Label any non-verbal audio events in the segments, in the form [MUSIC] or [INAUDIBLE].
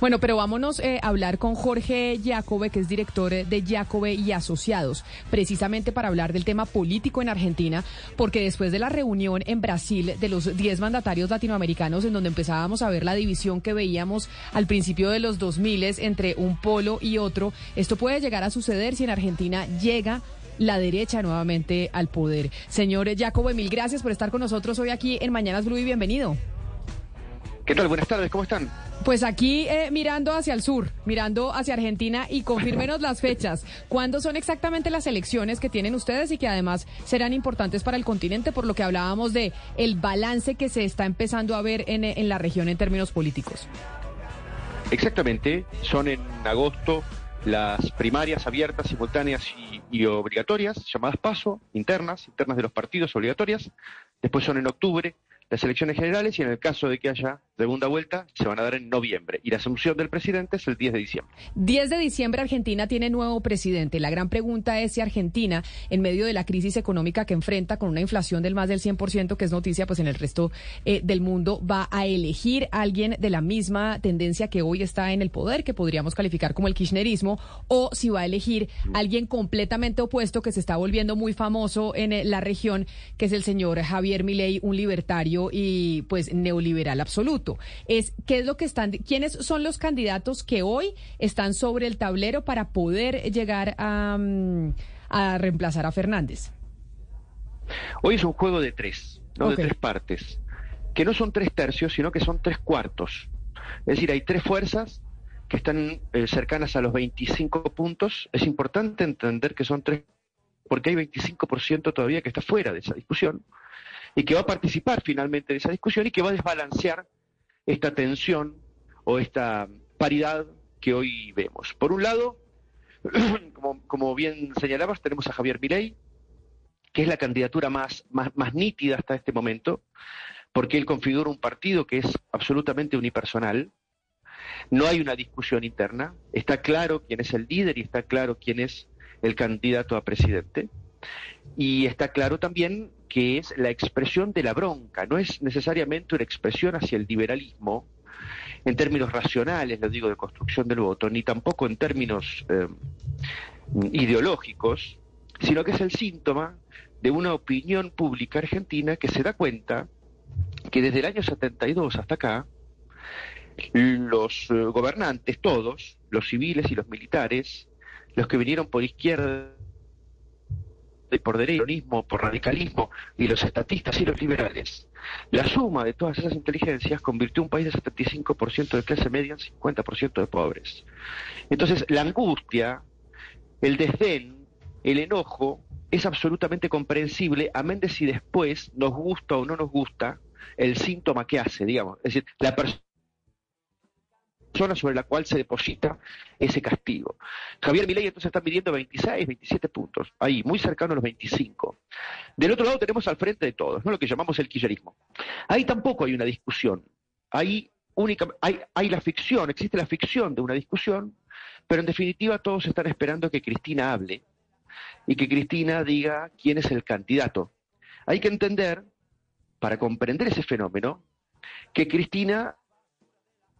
Bueno, pero vámonos eh, a hablar con Jorge Jacobe, que es director de Jacobe y Asociados, precisamente para hablar del tema político en Argentina, porque después de la reunión en Brasil de los 10 mandatarios latinoamericanos, en donde empezábamos a ver la división que veíamos al principio de los 2000 entre un polo y otro, esto puede llegar a suceder si en Argentina llega la derecha nuevamente al poder. Señor Jacobe, mil gracias por estar con nosotros hoy aquí en Mañanas Blue y bienvenido. ¿Qué tal? Buenas tardes, ¿cómo están? Pues aquí eh, mirando hacia el sur, mirando hacia Argentina y confírmenos las fechas. ¿Cuándo son exactamente las elecciones que tienen ustedes y que además serán importantes para el continente por lo que hablábamos de el balance que se está empezando a ver en, en la región en términos políticos? Exactamente, son en agosto las primarias abiertas, simultáneas y, y, obligatorias, llamadas paso, internas, internas de los partidos obligatorias. Después son en octubre las elecciones generales y en el caso de que haya segunda vuelta se van a dar en noviembre y la asunción del presidente es el 10 de diciembre. 10 de diciembre Argentina tiene nuevo presidente. La gran pregunta es si Argentina, en medio de la crisis económica que enfrenta con una inflación del más del 100%, que es noticia pues en el resto eh, del mundo, va a elegir a alguien de la misma tendencia que hoy está en el poder, que podríamos calificar como el kirchnerismo, o si va a elegir a alguien completamente opuesto que se está volviendo muy famoso en eh, la región, que es el señor Javier Milei, un libertario y pues neoliberal absoluto. Es qué es lo que están, quiénes son los candidatos que hoy están sobre el tablero para poder llegar a, mm, a reemplazar a Fernández. Hoy es un juego de tres, ¿no? de tres partes, que no son tres tercios, sino que son tres cuartos. Es decir, hay tres fuerzas que están eh, cercanas a los 25 puntos. Es importante entender que son tres, porque hay 25% todavía que está fuera de esa discusión y que va a participar finalmente de esa discusión y que va a desbalancear esta tensión o esta paridad que hoy vemos. Por un lado, [CLEARS THROAT] como, bien señalabas, tenemos a Javier Milei, que es la candidatura más, más, más nítida hasta este momento, porque él configura un partido que es absolutamente unipersonal, no hay una discusión interna, está claro quién es el líder y está claro quién es el candidato a presidente. Y está claro también que es la expresión de la bronca, no es necesariamente una expresión hacia el liberalismo en términos racionales, lo digo, de construcción del voto, ni tampoco en términos eh, ideológicos, sino que es el síntoma de una opinión pública argentina que se da cuenta que desde el año 72 hasta acá, los eh, gobernantes, todos, los civiles y los militares, los que vinieron por izquierda por derechonismo, por radicalismo, y los estatistas y los liberales. La suma de todas esas inteligencias convirtió un país de 75% de clase media en 50% de pobres. Entonces, la angustia, el desdén, el enojo, es absolutamente comprensible, a menos si después nos gusta o no nos gusta el síntoma que hace, digamos. Es decir, la persona sobre la cual se deposita ese castigo. Javier Milei entonces está midiendo 26, 27 puntos, ahí, muy cercano a los 25. Del otro lado tenemos al frente de todos, ¿no? lo que llamamos el quillerismo. Ahí tampoco hay una discusión, ahí única, hay, hay la ficción, existe la ficción de una discusión, pero en definitiva todos están esperando que Cristina hable y que Cristina diga quién es el candidato. Hay que entender, para comprender ese fenómeno, que Cristina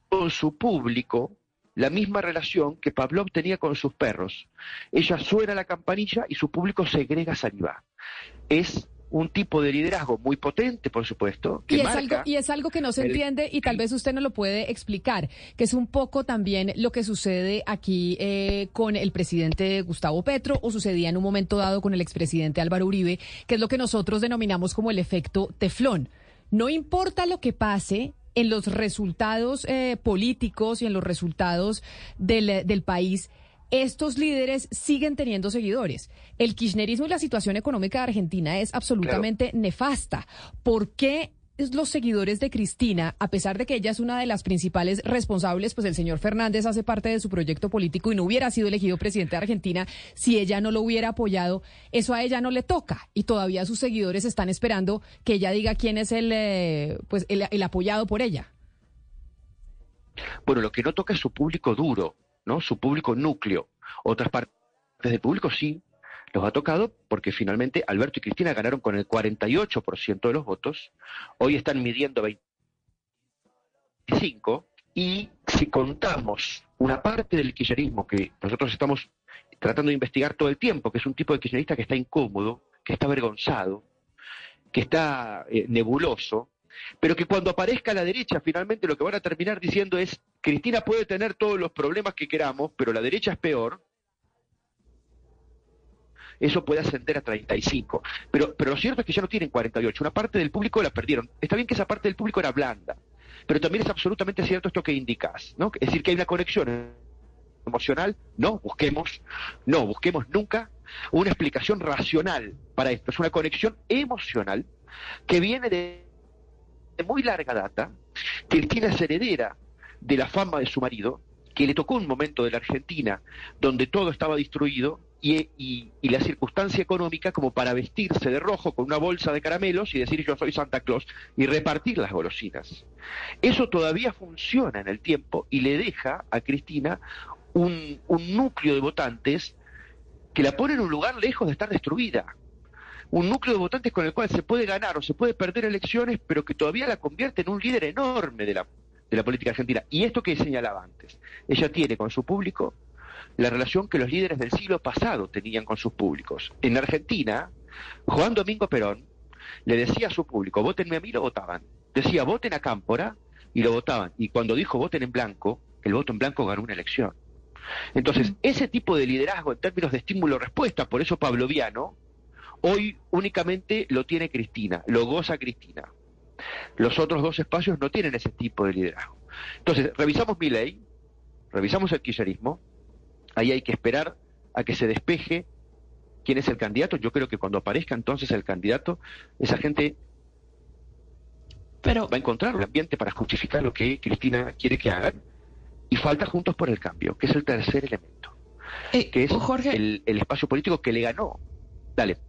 con su público la misma relación que Pavlov tenía con sus perros. Ella suena la campanilla y su público segrega saliva. Es un tipo de liderazgo muy potente, por supuesto. y, es algo, y es algo que no se entiende y tal vez usted no lo puede explicar, que es un poco también lo que sucede aquí eh, con el presidente Gustavo Petro o sucedía en un momento dado con el expresidente Álvaro Uribe, que es lo que nosotros denominamos como el efecto teflón. No importa lo que pase, en los resultados eh, políticos y en los resultados del, eh, del país, estos líderes siguen teniendo seguidores. El kirchnerismo y la situación económica de Argentina es absolutamente nefasta. ¿Por qué los seguidores de Cristina, a pesar de que ella es una de las principales responsables, pues el señor Fernández hace parte de su proyecto político y no hubiera sido elegido presidente de Argentina si ella no lo hubiera apoyado, eso a ella no le toca y todavía sus seguidores están esperando que ella diga quién es el, eh, pues el, el apoyado por ella. Bueno, lo que no toca es su público duro, ¿no? Su público núcleo. Otras partes del público sí, los ha tocado porque finalmente Alberto y Cristina ganaron con el 48% de los votos, hoy están midiendo 25% Y si contamos una parte del kirchnerismo que nosotros estamos tratando de investigar todo el tiempo, que es un tipo de kirchnerista que está incómodo, que está avergonzado, que está eh, nebuloso, pero que cuando aparezca la derecha finalmente lo que van a terminar diciendo es, Cristina puede tener todos los problemas que queramos, pero la derecha es peor, eso puede ascender a 35. Pero, pero lo cierto es que ya no tienen 48, una parte del público la perdieron. Está bien que esa parte del público era blanda, pero también es absolutamente cierto esto que indicas, ¿no? Es decir, que hay una conexión emocional, no, busquemos, no, busquemos nunca una explicación racional para esto. Es una conexión emocional que viene de, muy larga data. Cristina es heredera de la fama de su marido, que le tocó un momento de la Argentina donde todo estaba destruido y, la circunstancia económica como para vestirse de rojo con una bolsa de caramelos y decir yo soy Santa Claus y repartir las golosinas. Eso todavía funciona en el tiempo y le deja a Cristina un, núcleo de votantes que la pone en un lugar lejos de estar destruida. Un núcleo de votantes con el cual se puede ganar o se puede perder elecciones, pero que todavía la convierte en un líder enorme de la, de la política argentina. Y esto que señalaba antes, ella tiene con su público la relación que los líderes del siglo pasado tenían con sus públicos. En Argentina, Juan Domingo Perón le decía a su público, votenme a mí, lo votaban. Decía, voten a Cámpora, y lo votaban. Y cuando dijo voten en blanco, el voto en blanco ganó una elección. Entonces, ese tipo de liderazgo en términos de estímulo-respuesta, por eso pavloviano, hoy únicamente lo tiene Cristina, lo goza Cristina. Los otros dos espacios no tienen ese tipo de liderazgo. Entonces, revisamos mi ley, revisamos el kirchnerismo, ahí hay que esperar a que se despeje quién es el candidato. Yo creo que cuando aparezca entonces el candidato, esa gente va a encontrar un ambiente para justificar lo que Cristina quiere que hagan y falta Juntos por el Cambio, que es el tercer elemento, eh, que es el, el espacio político que le ganó. Dale.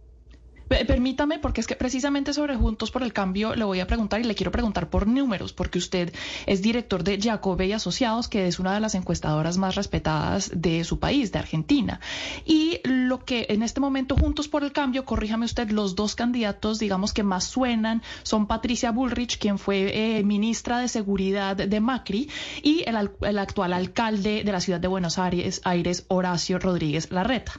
Permítame, porque es que precisamente sobre Juntos por el Cambio le voy a preguntar y le quiero preguntar por números, porque usted es director de Jacobe y Asociados, que es una de las encuestadoras más respetadas de su país, de Argentina. Y lo que en este momento Juntos por el Cambio, corríjame usted, los dos candidatos, digamos que más suenan, son Patricia Bullrich, quien fue eh, ministra de Seguridad de Macri, y el, actual alcalde de la ciudad de Buenos Aires, Aires Horacio Rodríguez Larreta.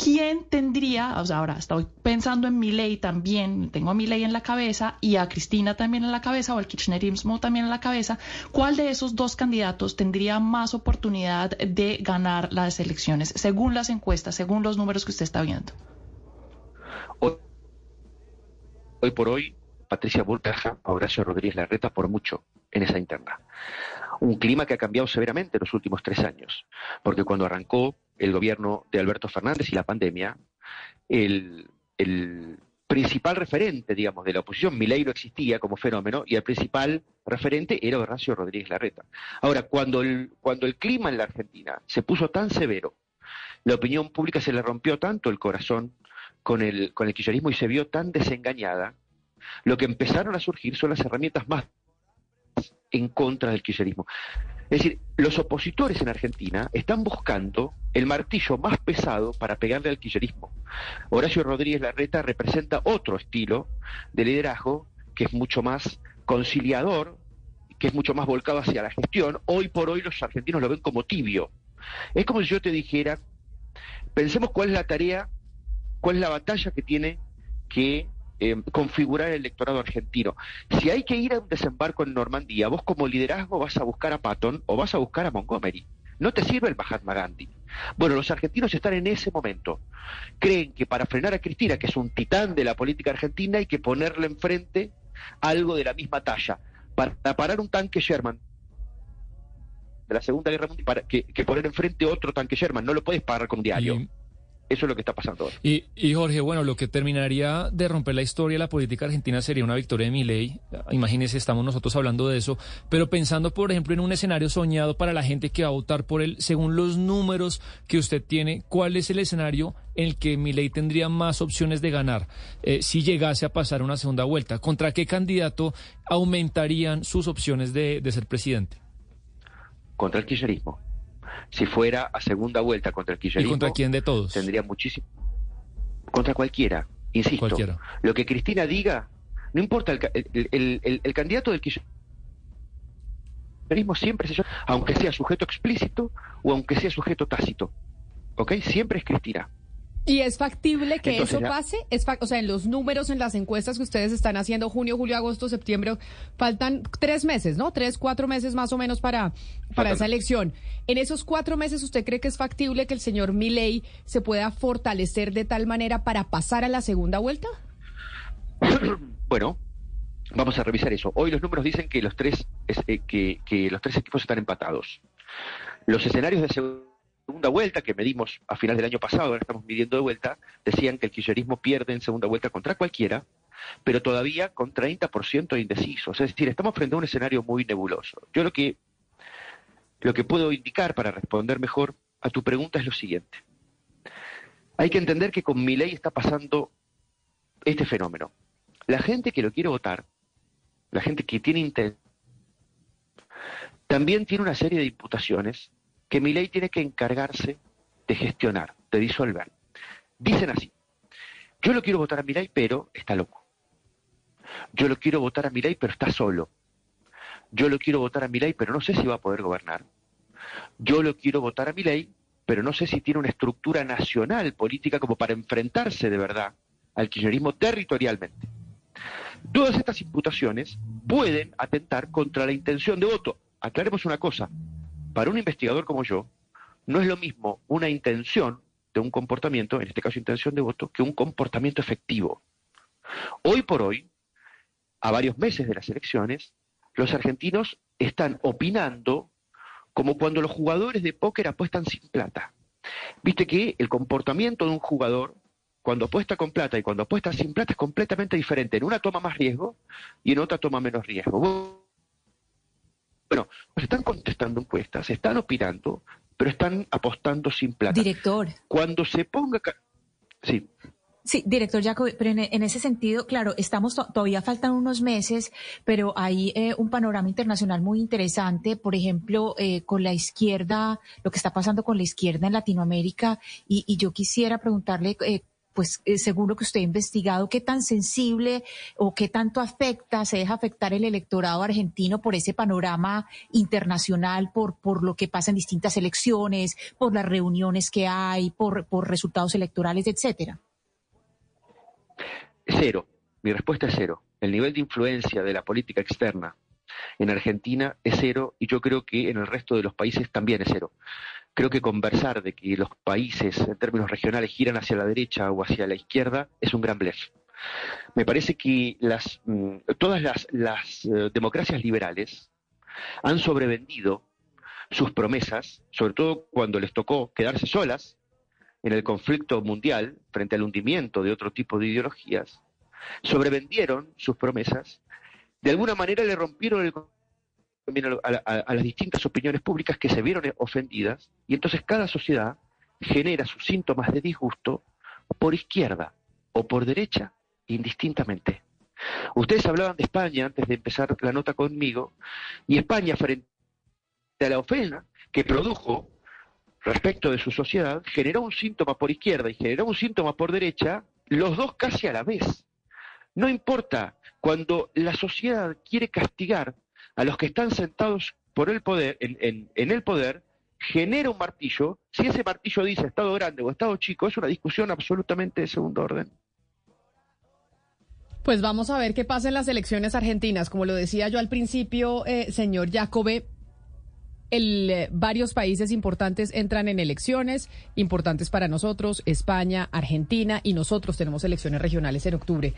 ¿Quién tendría, o sea, ahora estoy pensando en mi ley también, tengo a mi ley en la cabeza y a Cristina también en la cabeza o al kirchnerismo también en la cabeza, ¿cuál de esos dos candidatos tendría más oportunidad de ganar las elecciones, según las encuestas, según los números que usted está viendo? Hoy, por hoy, Patricia Bullrich a Horacio Rodríguez Larreta por mucho en esa interna. Un clima que ha cambiado severamente en los últimos tres años, porque cuando arrancó el gobierno de Alberto Fernández y la pandemia, el el principal referente, digamos, de la oposición, Milei no existía como fenómeno, y el principal referente era Horacio Rodríguez Larreta. Ahora, cuando el, cuando el clima en la Argentina se puso tan severo, la opinión pública se le rompió tanto el corazón con el, con el kirchnerismo y se vio tan desengañada, lo que empezaron a surgir son las herramientas más en contra del kirchnerismo. Es decir, los opositores en Argentina están buscando el martillo más pesado para pegarle al kirchnerismo. Horacio Rodríguez Larreta representa otro estilo de liderazgo que es mucho más conciliador, que es mucho más volcado hacia la gestión. Hoy por hoy los argentinos lo ven como tibio. Es como si yo te dijera, pensemos cuál es la tarea, cuál es la batalla que tiene que eh, configurar el electorado argentino. Si hay que ir a un desembarco en Normandía, vos como liderazgo vas a buscar a Patton o vas a buscar a Montgomery. No te sirve el Mahatma Gandhi. Bueno, los argentinos están en ese momento. Creen que para frenar a Cristina, que es un titán de la política argentina, hay que ponerle enfrente algo de la misma talla. Para parar un tanque Sherman de la Segunda Guerra Mundial, para que, poner enfrente otro tanque Sherman, no lo puedes parar con un diario. Eso es lo que está pasando ahora. Y, y, Jorge, bueno, lo que terminaría de romper la historia de la política argentina sería una victoria de Milei. Imagínese, estamos nosotros hablando de eso, pero pensando, por ejemplo, en un escenario soñado para la gente que va a votar por él, según los números que usted tiene, ¿cuál es el escenario en el que Milei tendría más opciones de ganar eh, si llegase a pasar una segunda vuelta? ¿Contra qué candidato aumentarían sus opciones de, de ser presidente? Contra el kirchnerismo si fuera a segunda vuelta contra el kirchnerismo... ¿Y contra quién de todos? Tendría muchísimo... Contra cualquiera, insisto. Lo que Cristina diga, no importa, el, el, el, el candidato del kirchnerismo kirchnerismo siempre se aunque sea sujeto explícito o aunque sea sujeto tácito. ¿Ok? Siempre es Cristina. ¿Y es factible que eso pase? Es o sea, en los números, en las encuestas que ustedes están haciendo, junio, julio, agosto, septiembre, faltan tres meses, ¿no? Tres, cuatro meses más o menos para, para esa elección. En esos cuatro meses, ¿usted cree que es factible que el señor Milei se pueda fortalecer de tal manera para pasar a la segunda vuelta? [COUGHS] bueno, vamos a revisar eso. Hoy los números dicen que los tres, eh, que, que los tres equipos están empatados. Los escenarios de segunda segunda vuelta que medimos a final del año pasado, ahora estamos midiendo de vuelta, decían que el kirchnerismo pierde en segunda vuelta contra cualquiera, pero todavía con 30% de indecisos. Es decir, estamos frente a un escenario muy nebuloso. Yo lo que, lo que puedo indicar para responder mejor a tu pregunta es lo siguiente. Hay que entender que con mi ley está pasando este fenómeno. La gente que lo quiere votar, la gente que tiene intención, también tiene una serie de imputaciones que mi ley tiene que encargarse de gestionar, de disolver. Dicen así, yo lo quiero votar a mi ley, pero está loco. Yo lo quiero votar a mi ley, pero está solo. Yo lo quiero votar a mi ley, pero no sé si va a poder gobernar. Yo lo quiero votar a mi ley, pero no sé si tiene una estructura nacional política como para enfrentarse de verdad al kirchnerismo territorialmente. Todas estas imputaciones pueden atentar contra la intención de voto. Aclaremos una cosa, para un investigador como yo, no es lo mismo una intención de un comportamiento, en este caso intención de voto, que un comportamiento efectivo. Hoy por hoy, a varios meses de las elecciones, los argentinos están opinando como cuando los jugadores de póker apuestan sin plata. Viste que el comportamiento de un jugador, cuando apuesta con plata y cuando apuesta sin plata, es completamente diferente. En una toma más riesgo y en otra toma menos riesgo. Bueno, pues están contestando encuestas, están opinando, pero están apostando sin plata. Director. Cuando se ponga... Sí. Sí, director Jacob, pero en, ese sentido, claro, estamos todavía faltan unos meses, pero hay eh, un panorama internacional muy interesante, por ejemplo, eh, con la izquierda, lo que está pasando con la izquierda en Latinoamérica, y, y yo quisiera preguntarle eh, pues eh, seguro que usted ha investigado qué tan sensible o qué tanto afecta, se deja afectar el electorado argentino por ese panorama internacional, por, por lo que pasa en distintas elecciones, por las reuniones que hay, por, por resultados electorales, etcétera. Cero. Mi respuesta es cero. El nivel de influencia de la política externa en Argentina es cero y yo creo que en el resto de los países también es cero creo que conversar de que los países en términos regionales giran hacia la derecha o hacia la izquierda es un gran blef. Me parece que las, mm, todas las, las eh, democracias liberales han sobrevendido sus promesas, sobre todo cuando les tocó quedarse solas en el conflicto mundial frente al hundimiento de otro tipo de ideologías, sobrevendieron sus promesas, de alguna manera le rompieron el a, las distintas opiniones públicas que se vieron ofendidas y entonces cada sociedad genera sus síntomas de disgusto por izquierda o por derecha, indistintamente. Ustedes hablaban de España antes de empezar la nota conmigo, y España frente a la ofensa que produjo respecto de su sociedad, generó un síntoma por izquierda y generó un síntoma por derecha, los dos casi a la vez. No importa, cuando la sociedad quiere castigar a los que están sentados por el poder, en, el poder, genera un martillo. Si ese martillo dice Estado grande o Estado chico, es una discusión absolutamente de segundo orden. Pues vamos a ver qué pasa en las elecciones argentinas. Como lo decía yo al principio, eh, señor Jacobe, eh, varios países importantes entran en elecciones, importantes para nosotros, España, Argentina, y nosotros tenemos elecciones regionales en octubre.